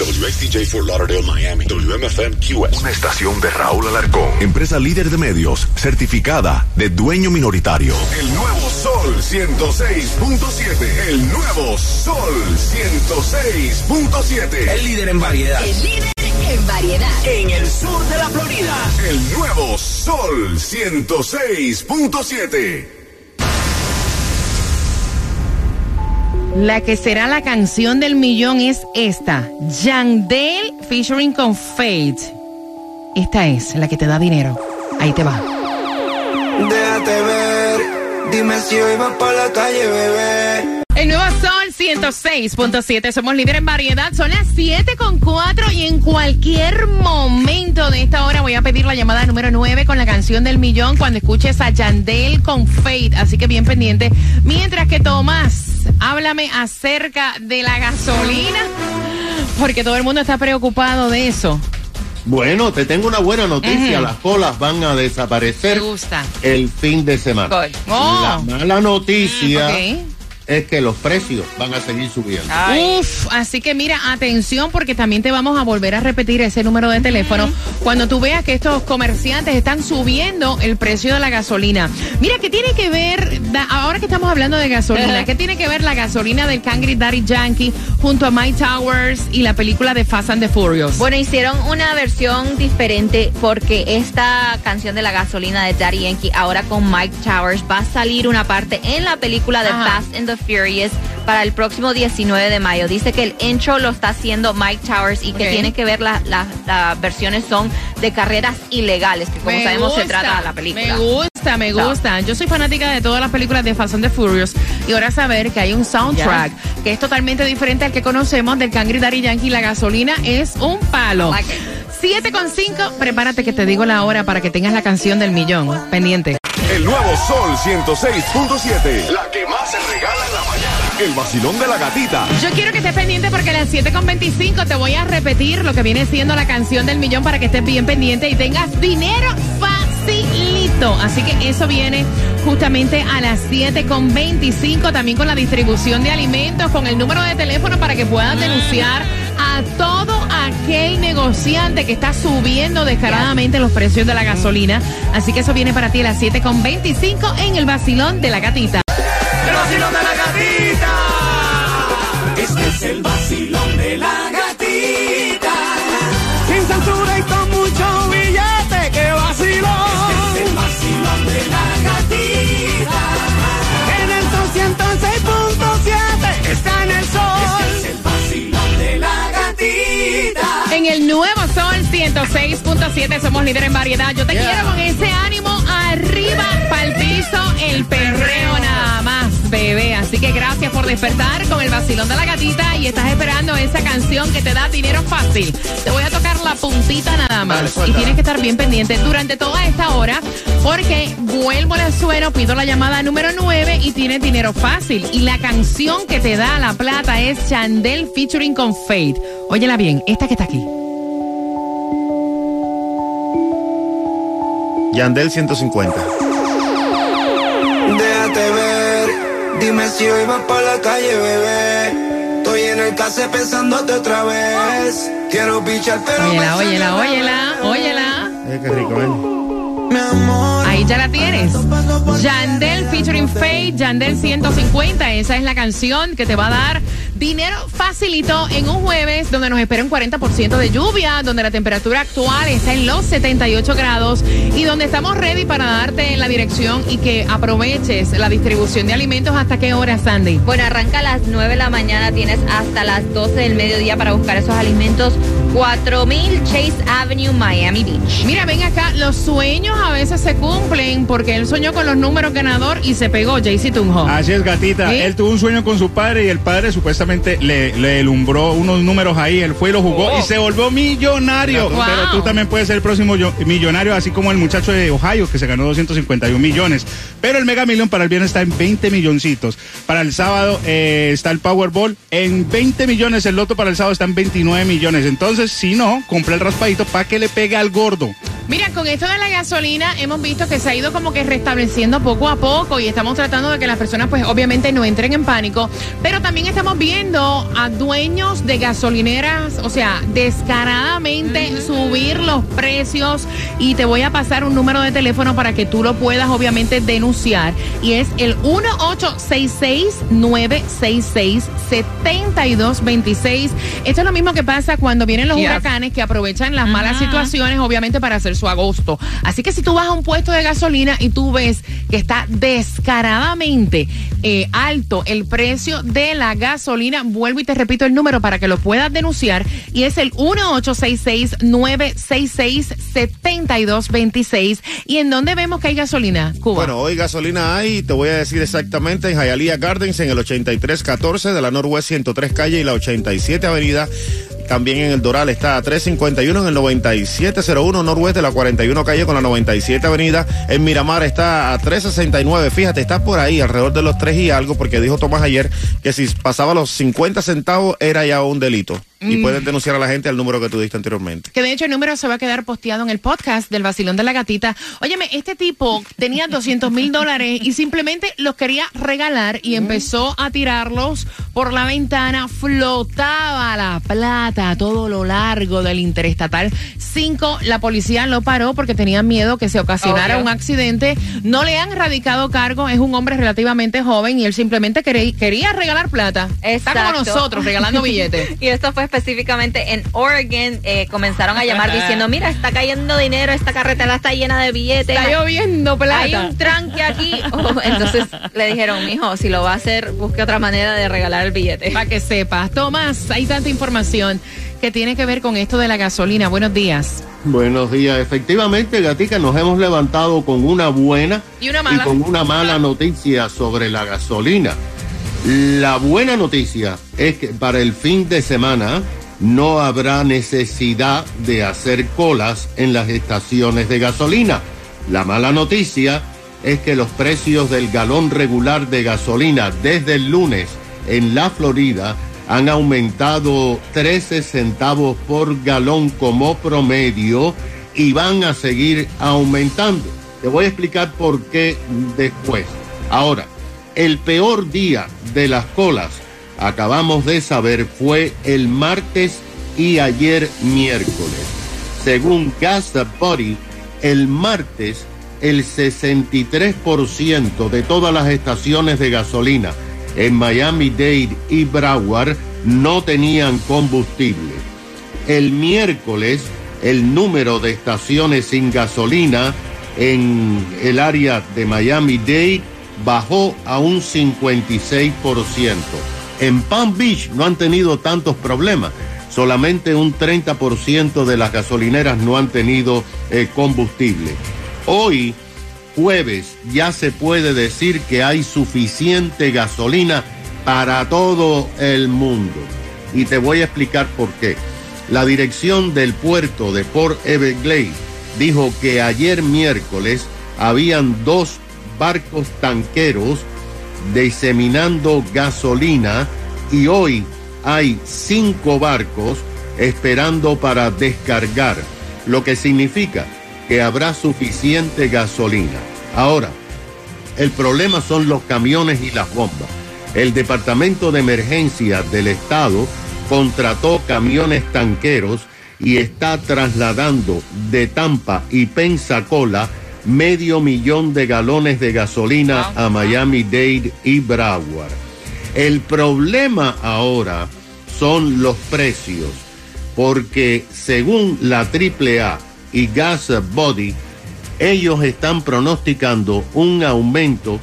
WXTJ for Lauderdale, Miami. WMFM QS. Una estación de Raúl Alarcón. Empresa líder de medios, certificada de dueño minoritario. El nuevo Sol 106.7. El nuevo Sol 106.7. El líder en variedad. El líder en variedad. En el sur de la Florida. El nuevo Sol 106.7. La que será la canción del millón es esta. Yandel featuring con Fate. Esta es la que te da dinero. Ahí te va. Déjate ver, dime si hoy vas para la calle, bebé. El nuevo Sol 106.7. Somos líder en variedad. Son las 7 con 4 y en cualquier momento de esta hora voy a pedir la llamada número 9 con la canción del millón cuando escuches a Yandel con Fate. Así que bien pendiente. Mientras que Tomás, háblame acerca de la gasolina. Porque todo el mundo está preocupado de eso. Bueno, te tengo una buena noticia. Las colas van a desaparecer gusta. el fin de semana. Oh. La mala noticia Ok. Es que los precios van a seguir subiendo. Uf, así que mira, atención porque también te vamos a volver a repetir ese número de teléfono cuando tú veas que estos comerciantes están subiendo el precio de la gasolina. Mira, ¿qué tiene que ver, ahora que estamos hablando de gasolina, qué tiene que ver la gasolina del Cangri Daddy Yankee junto a Mike Towers y la película de Fast and the Furious? Bueno, hicieron una versión diferente porque esta canción de la gasolina de Daddy Yankee ahora con Mike Towers va a salir una parte en la película de Ajá. Fast and the Furious para el próximo 19 de mayo. Dice que el intro lo está haciendo Mike Towers y que tiene que ver la- la- las versiones son de carreras ilegales, que como Me sabemos se gusta, trata la película. Me gusta, me So. gusta. Yo soy fanática de todas las películas de Fast and the Furious y ahora saber que hay un soundtrack que es totalmente diferente al que conocemos del Cangri Daddy Yankee. La gasolina es un palo. Like it. 7 con 5, prepárate que te digo la hora para que tengas la canción del millón. Pendiente. El nuevo Sol 106.7. La que más se regala. El vacilón de la gatita. Yo quiero que estés pendiente porque a las 7 con 25 te voy a repetir lo que viene siendo la canción del millón para que estés bien pendiente y tengas dinero facilito. Así que eso viene justamente a las 7 con 25, también con la distribución de alimentos, con el número de teléfono para que puedas denunciar a todo aquel negociante que está subiendo descaradamente los precios de la gasolina. Así que eso viene para ti a las 7 con 25 en el vacilón de la gatita. El nuevo Sol 106.7 somos líder en variedad. Yo te quiero con ese ánimo arriba, pa'l piso, el perreo nada más, bebé. Así que gracias por despertar con el vacilón de la gatita y estás esperando esa canción que te da dinero fácil. Te voy a tocar la puntita nada más y tienes que estar bien pendiente durante toda esta hora porque vuelvo al suelo, pido la llamada número 9 y tienes dinero fácil. Y la canción que te da la plata es Chandel featuring con Fate. Óyela bien, esta que está aquí. Yandel 150. Déjate ver, dime si hoy vas para la calle, bebé. Estoy en el case pensándote otra vez. Quiero pichar, pero Óyela, óyela, la óyela, óyela. Eh, qué rico, ¿eh? Mi amor. Ahí ya la tienes. Yandel featuring Faith, Yandel 150. Esa es la canción que te va a dar dinero facilito en un jueves donde nos espera un 40% de lluvia, donde la temperatura actual está en los 78 grados y donde estamos ready para darte la dirección y que aproveches la distribución de alimentos. ¿Hasta qué hora, Sandy? Bueno, arranca a las 9 de la mañana, tienes hasta las 12 del mediodía para buscar esos alimentos. 4000 Chase Avenue, Miami Beach. Mira, ven acá, los sueños a veces se cumplen porque él soñó con los números ganador y se pegó Jaycee Tunjo. Así es, gatita. ¿Sí? Él tuvo un sueño con su padre y el padre supuestamente le, le alumbró unos números ahí. Él fue y lo jugó y se volvió millonario. Wow. Pero tú también puedes ser el próximo millonario, así como el muchacho de Ohio que se ganó 251 millones. Pero el Mega Million para el viernes está en 20 milloncitos. Para el sábado eh, está el Powerball en 20 millones. El loto para el sábado está en 29 millones. Entonces, si no, compra el raspadito para que le pegue al gordo. Mira, con esto de la gasolina hemos visto que se ha ido como que restableciendo poco a poco y estamos tratando de que las personas pues obviamente no entren en pánico, pero también estamos viendo a dueños de gasolineras, o sea, descaradamente subir los precios y te voy a pasar un número de teléfono para que tú lo puedas obviamente denunciar y es el 1866-966-7226. Esto es lo mismo que pasa cuando vienen los Yes. huracanes que aprovechan las malas situaciones, obviamente, para hacer agosto. Así que si tú vas a un puesto de gasolina y tú ves que está descaradamente eh, alto el precio de la gasolina, vuelvo y te repito el número para que lo puedas denunciar y es el 1866-966-7226. ¿Y en dónde vemos que hay gasolina? Cuba. Bueno, hoy gasolina hay, te voy a decir exactamente, en Hialeah Gardens, en el 8314 de la Northwest 103 calle y la 87 avenida. También en el Doral está a 351 en el 9701 Northwest de la 41 calle con la 97 avenida. En Miramar está a 369. Fíjate, está por ahí, alrededor de los 3 y algo, porque dijo Tomás ayer que si pasaba los 50 centavos era ya un delito. Y Mm. pueden denunciar a la gente al número que tú diste anteriormente. Que de hecho el número se va a quedar posteado en el podcast del vacilón de la gatita. Óyeme, este tipo tenía 200 mil dólares y simplemente los quería regalar y empezó a tirarlos por la ventana. Flotaba la plata a todo lo largo del interestatal 5. La policía lo paró porque tenían miedo que se ocasionara Obvio. un accidente. No le han radicado cargo. Es un hombre relativamente joven y él simplemente quería, quería regalar plata. Está como nosotros, regalando billetes. Y esto fue específicamente en Oregon. eh, comenzaron a llamar diciendo, mira, está cayendo dinero, esta carretera está llena de billetes. Está lloviendo plata. Hay un tranque aquí. Oh, entonces le dijeron, mijo, si lo va a hacer, busque otra manera de regalar el billete. Para que sepas. Tomás, hay tanta información que tiene que ver con esto de la gasolina. Buenos días. Buenos días. Efectivamente, Gatica, nos hemos levantado con una buena Y una mala. con una mala noticia sobre la gasolina. La buena noticia es que para el fin de semana no habrá necesidad de hacer colas en las estaciones de gasolina. La mala noticia es que los precios del galón regular de gasolina desde el lunes en la Florida han aumentado 13 centavos por galón como promedio y van a seguir aumentando. Te voy a explicar por qué después. Ahora, el peor día de las colas, acabamos de saber, fue el martes y ayer miércoles. Según Gas Body, el martes el 63% de todas las estaciones de gasolina en Miami-Dade y Broward no tenían combustible. El miércoles el número de estaciones sin gasolina en el área de Miami-Dade bajó a un 56%. En Palm Beach no han tenido tantos problemas. Solamente un 30% de las gasolineras no han tenido eh, combustible. Hoy, jueves, ya se puede decir que hay suficiente gasolina para todo el mundo. Y te voy a explicar por qué. La dirección del puerto de Port Everglades dijo que ayer miércoles habían dos barcos tanqueros diseminando gasolina y hoy hay cinco barcos esperando para descargar, lo que significa que habrá suficiente gasolina. Ahora, el problema son los camiones y las bombas. El Departamento de Emergencia del Estado contrató camiones tanqueros y está trasladando de Tampa y Pensacola medio millón de galones de gasolina a Miami-Dade y Broward. El problema ahora son los precios, porque según la AAA y Gas Body, ellos están pronosticando un aumento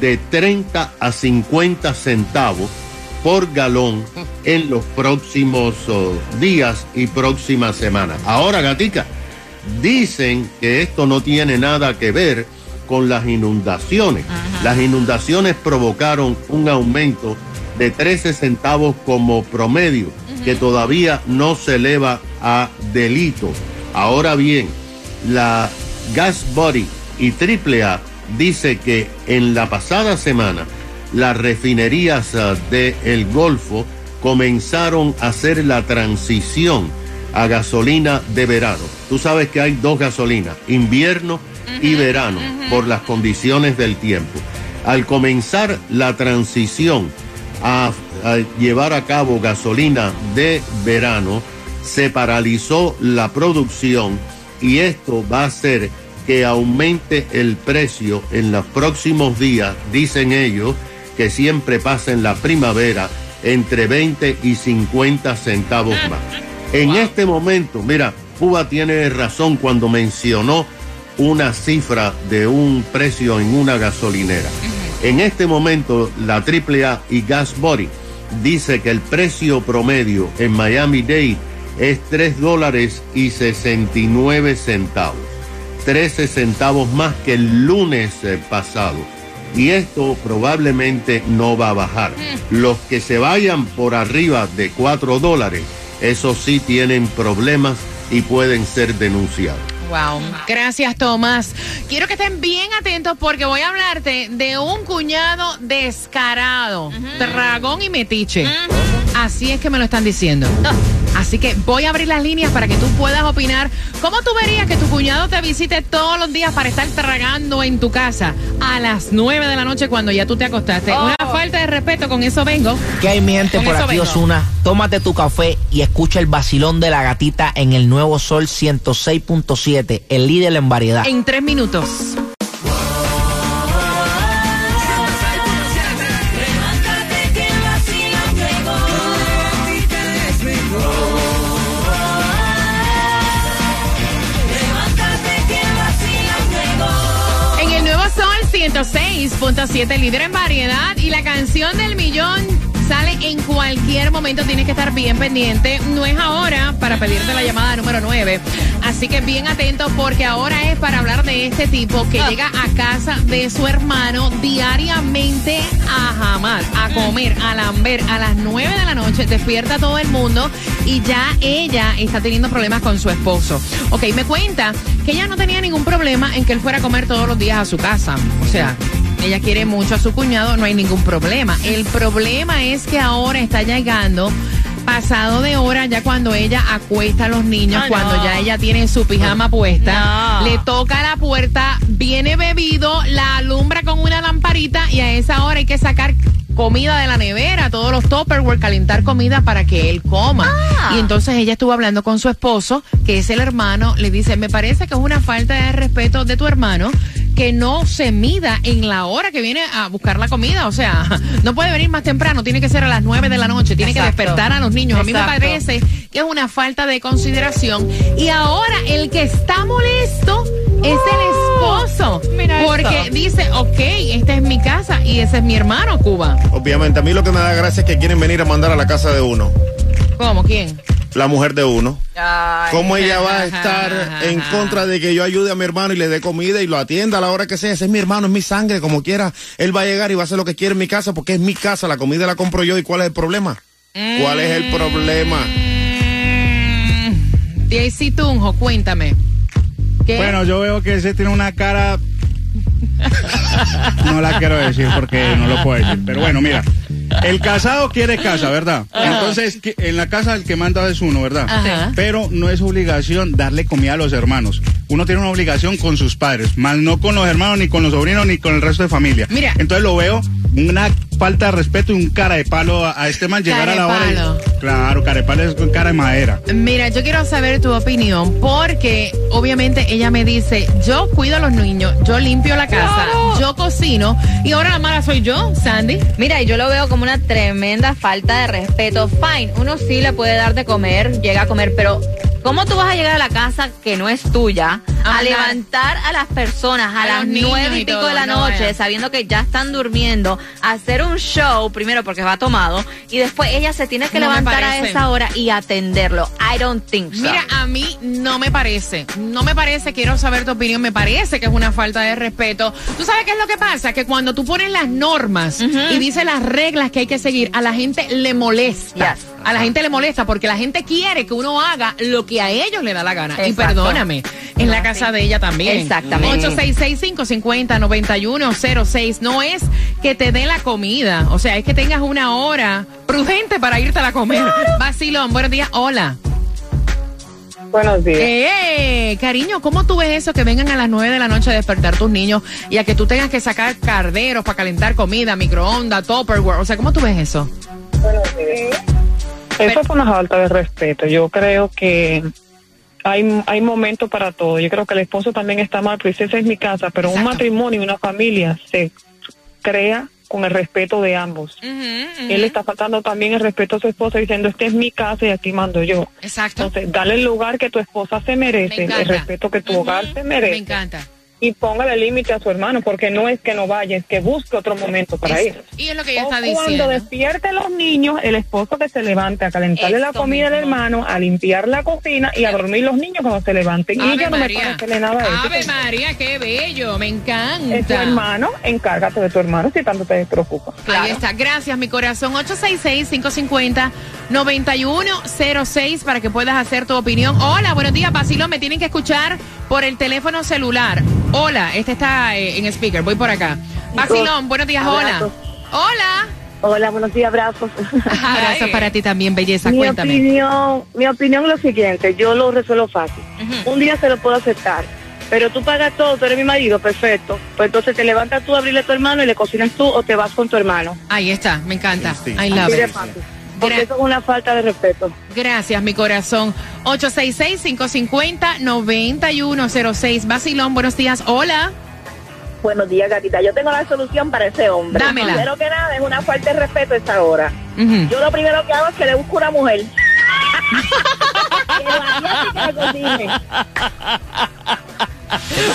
de 30 a 50 centavos por galón en los próximos oh, días y próximas semanas. Ahora, gatica, Dicen que esto no tiene nada que ver con las inundaciones. Las inundaciones provocaron un aumento de 13 centavos como promedio, que todavía no se eleva a delito. Ahora bien, la Gas Body y AAA dice que en la pasada semana las refinerías ah, de El Golfo comenzaron a hacer la transición a gasolina de verano. Tú sabes que hay dos gasolinas, invierno y verano, por las condiciones del tiempo. Al comenzar la transición a, a llevar a cabo gasolina de verano, se paralizó la producción y esto va a hacer que aumente el precio en los próximos días, dicen ellos, que siempre pasa en la primavera entre 20 y 50 centavos más. En este momento, mira, Cuba tiene razón cuando mencionó una cifra de un precio en una gasolinera. En este momento, la AAA y Gas Body dice que el precio promedio en Miami-Dade es 3 dólares y 69 centavos. 13 centavos más que el lunes eh, pasado. Y esto probablemente no va a bajar. Los que se vayan por arriba de 4 dólares, esos sí tienen problemas y pueden ser denunciados. Wow. Gracias, Tomás. Quiero que estén bien atentos porque voy a hablarte de un cuñado descarado, dragón y metiche. Así es que me lo están diciendo. Así que voy a abrir las líneas para que tú puedas opinar. ¿Cómo tú verías que tu cuñado te visite todos los días para estar tragando en tu casa a las 9 de la noche cuando ya tú te acostaste? Una falta de respeto, con eso vengo. ¿Qué hay mi gente Con por aquí, vengo. Osuna? Tómate tu café y escucha el vacilón de la gatita en el nuevo Sol 106.7, el líder en variedad. En tres minutos. 106.7, líder en variedad. Y la canción del millón sale en cualquier momento. Tienes que estar bien pendiente. No es ahora para pedirte la llamada número 9. Así que bien atento porque ahora es para hablar de este tipo que llega a casa de su hermano diariamente a jamás, a comer, a lamber a las 9 de la noche. Despierta a todo el mundo y ya ella está teniendo problemas con su esposo. Ok, me cuenta que ella no tenía ningún problema en que él fuera a comer todos los días a su casa. O sea, ella quiere mucho a su cuñado, no hay ningún problema. El problema es que ahora está llegando pasado de hora ya cuando ella acuesta a los niños, Ah, cuando no. ya ella tiene su pijama puesta, No. le toca la puerta, viene bebido, la alumbra con una lamparita y a esa hora hay que sacar comida de la nevera, todos los tupperware, calentar comida para que él coma. Ah. Y entonces ella estuvo hablando con su esposo, que es el hermano, le dice, me parece que es una falta de respeto de tu hermano que no se mida en la hora que viene a buscar la comida. O sea, no puede venir más temprano, tiene que ser a las 9 de la noche, tiene Exacto. que despertar a los niños. A mí me parece que es una falta de consideración. Y ahora el que está molesto es el esposo. Mira porque esto. dice, ok, esta es mi casa y ese es mi hermano, Cuba. Obviamente, a mí lo que me da gracia es que quieren venir a mandar a la casa de uno, ¿Cómo? ¿Quién? La mujer de uno. Ay. ¿Cómo ella va a estar en contra de que yo ayude a mi hermano y le dé comida y lo atienda a la hora que sea? Ese es mi hermano, es mi sangre, como quiera. Él va a llegar y va a hacer lo que quiere en mi casa porque es mi casa, la comida la compro yo. ¿Y cuál es el problema? ¿Cuál es el problema? Mm, Daisy Tunjo, cuéntame. ¿Qué? Bueno, yo veo que ese tiene una cara. No la quiero decir porque no lo puedo decir. Pero bueno, mira. El casado quiere casa, ¿verdad? Entonces, en la casa el que manda es uno, ¿verdad? Ajá. Pero no es obligación darle comida a los hermanos. Uno tiene una obligación con sus padres, más no con los hermanos, ni con los sobrinos, ni con el resto de familia. Mira. Entonces lo veo una falta de respeto y un cara de palo a, a este man llegar a la hora. y- claro, cara de palo es con cara de madera. Mira, yo quiero saber tu opinión porque obviamente ella me dice, yo cuido a los niños, yo limpio la casa, yo cocino y ahora la mala soy yo, Sandy. Mira, y yo lo veo como una tremenda falta de respeto. Fine, uno sí le puede dar de comer, llega a comer, pero ¿Cómo tú vas a llegar a la casa que no es tuya Ajá. a levantar a las personas a, A las nueve y pico todo, de la no, noche, vaya. sabiendo que ya están durmiendo, hacer un show, primero porque va tomado, y después ella se tiene que No levantar a esa hora y atenderlo? I don't think so. Mira, a mí no me parece, no me parece, quiero saber tu opinión, me parece que es una falta de respeto. ¿Tú sabes qué es lo que pasa? Que cuando tú pones las normas y dices las reglas que hay que seguir, a la gente le molesta. Yes. A la gente le molesta porque la gente quiere que uno haga lo que a ellos le da la gana. Y perdóname, en la casa de ella también. Exactamente. 866-550-9106. No es que te dé la comida, o sea, es que tengas una hora prudente para irte a la comer. Vacilón, buenos días, hola. Buenos días. Eh, cariño, ¿cómo tú ves eso que vengan a las 9 de la noche a despertar tus niños y a que tú tengas que sacar carderos para calentar comida, microondas, Tupperware? O sea, ¿cómo tú ves eso? Eso es una falta de respeto. Yo creo que hay, hay momentos para todo. Yo creo que el esposo también está mal, pues esa es mi casa, pero un matrimonio y una familia se crea con el respeto de ambos. Él está faltando también el respeto a su esposa diciendo, esta es mi casa y aquí mando yo. Exacto. Entonces, dale el lugar que tu esposa se merece, Me el respeto que tu hogar se Me merece. encanta. Y póngale límite a su hermano, porque no es que no vaya, es que busque otro momento para Es- ir. y es lo que ella O está Cuando diciendo. despierte los niños, el esposo que se levante a calentarle la comida al mismo. hermano, a limpiar la cocina y a dormir los niños cuando se levanten. y yo no me parece nada de eso. Ave María, qué bello, me encanta. Es tu hermano, encárgate de tu hermano si tanto te preocupa. Ahí está, gracias mi corazón. 866-550-9106 para que puedas hacer tu opinión. Hola, buenos días, Basilón. Me tienen que escuchar por el teléfono celular. Hola, este está eh, en speaker, voy por acá. Basilón, buenos días, hola. Abrazos. Hola. Hola, buenos días, abrazos. Abrazos para ti también, belleza, mi cuéntame. opinión, mi opinión es lo siguiente, yo lo resuelvo fácil. Un día se lo puedo aceptar, pero tú pagas todo, tú eres mi marido, perfecto. Pues entonces te levantas tú a abrirle a tu hermano y le cocinas tú o te vas con tu hermano. Ahí está, me encanta. I Así de it. fácil. Porque eso es una falta de respeto. Gracias, mi corazón. 866-550-9106. Basilón, buenos días. Hola. Buenos días, gatita. Yo tengo la solución para ese hombre. Dámela. Primero que nada, es una falta de respeto esta hora. Yo lo primero que hago es que le busco una mujer.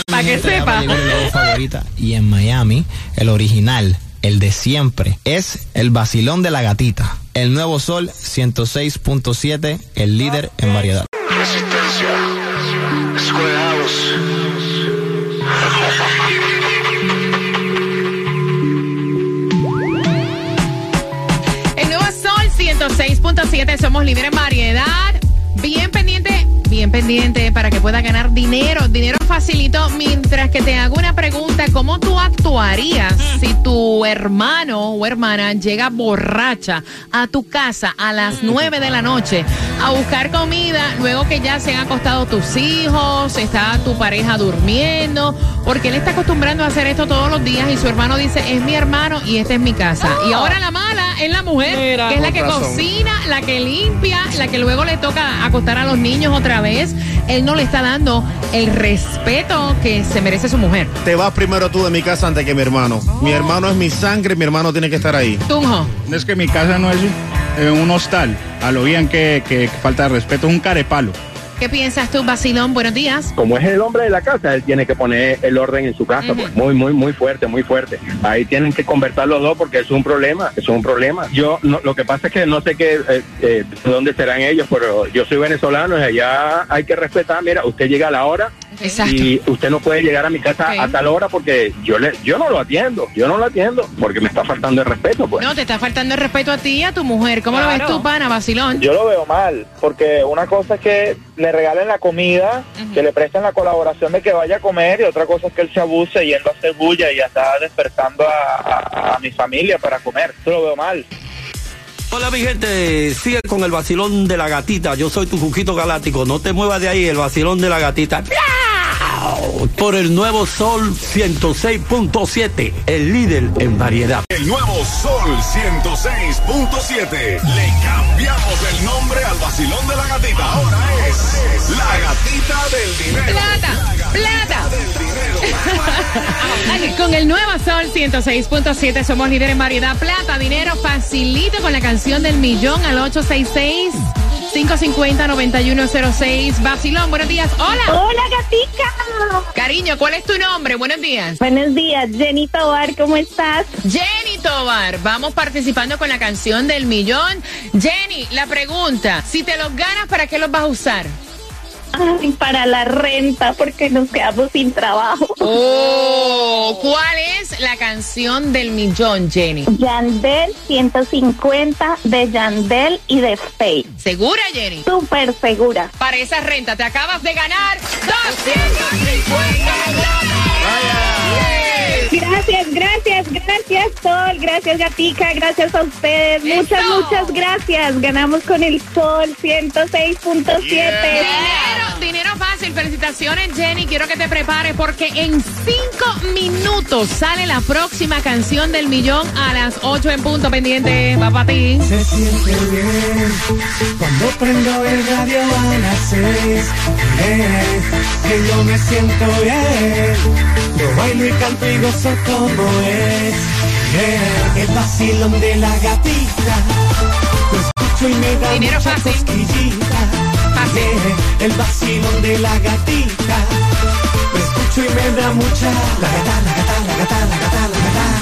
Para que sepa. Mi logo favorita. Y en Miami, el original, el de siempre, es el vacilón de la gatita. El nuevo sol 106.7, el líder en variedad. Resistencia. El nuevo Sol 106.7, somos líderes en variedad. Bien pendiente, bien pendiente para que puedas ganar dinero, dinero facilito. Mientras que te hago una pregunta, ¿cómo tú actuarías si tu hermano o hermana llega borracha a tu casa a las 9 de la noche a buscar comida, luego que ya se han acostado tus hijos, está tu pareja durmiendo? Porque él está acostumbrando a hacer esto todos los días y su hermano dice, es mi hermano y esta es mi casa. Y ahora la mala es la mujer, Mira. que es la que razón. cocina, la que limpia, la que luego le toca acostar a los niños otra vez. Él no le está dando el respeto que se merece su mujer. Te vas primero tú de mi casa antes que mi hermano. Mi hermano es mi sangre, mi hermano tiene que estar ahí. Tunjo. Es que mi casa no es un, eh, un hostal. A lo bien que, que falta de respeto, es un carepalo. ¿Qué piensas tú, Basilón? Buenos días. como es el hombre de la casa, él tiene que poner el orden en su casa, pues, muy, muy, muy fuerte, muy fuerte. Ahí tienen que conversar los dos porque es un problema, es un problema. Yo, no, lo que pasa es que no sé qué, eh, eh, de dónde serán ellos, pero yo soy venezolano y allá hay que respetar, mira, usted llega a la hora Exacto. y usted no puede llegar a mi casa a tal hora porque yo le, yo no lo atiendo, yo no lo atiendo porque me está faltando el respeto, pues. No, te está faltando el respeto a ti y a tu mujer. ¿Cómo lo ves tú, pana, Basilón? Yo lo veo mal, porque una cosa es que le regalen la comida, que le presten la colaboración de que vaya a comer, y otra cosa es que él se abuse yendo a hacer bulla y ya está despertando a, a- a mi familia para comer. Eso lo veo mal. Hola mi gente, sigue con el vacilón de la gatita. Yo soy tu Juquito Galáctico. No te muevas de ahí, el vacilón de la gatita. Por el nuevo Sol 106.7, el líder en variedad. El nuevo Sol 106.7. Le cambiamos el nombre al vacilón de la gatita. Ahora es la gatita del dinero. Plata, plata. Con el nuevo Sol 106.7 somos líderes en variedad. Plata, dinero facilito con la canción del millón al 866 550-9106. Basilón, buenos días. Hola. Hola, gatica. Cariño, ¿cuál es tu nombre? Buenos días. Buenos días, Jenny Tobar, ¿cómo estás? Jenny Tobar, vamos participando con la canción del millón. Jenny, la pregunta, si te los ganas, ¿para qué los vas a usar? Ay, para la renta, porque nos quedamos sin trabajo. Oh, ¿cuál es la canción del millón, Jenny? Yandel 150 de Yandel y de Faye. ¿Segura, Jenny? Súper segura. Para esa renta te acabas de ganar 250 Gracias, gracias, gracias Sol, gracias Gatica, gracias a ustedes, muchas, muchas gracias. Ganamos con el Sol 106.7. Dinero, dinero fácil. Felicitaciones, Jenny. Quiero que te prepares porque en cinco minutos sale la próxima canción del millón a las 8 en punto. Pendiente, va para ti. Se siente bien cuando prendo el radio a las seis. Bien, que yo me siento bien. Yo bailo y canto y gozo como es. El vacilón de la gatita. Lo escucho y me da Dinero mucha fácil. cosquillita. El vacilón de la gatita. Lo escucho y me da mucha. La gata, la gata, la gata, la gata, la gata.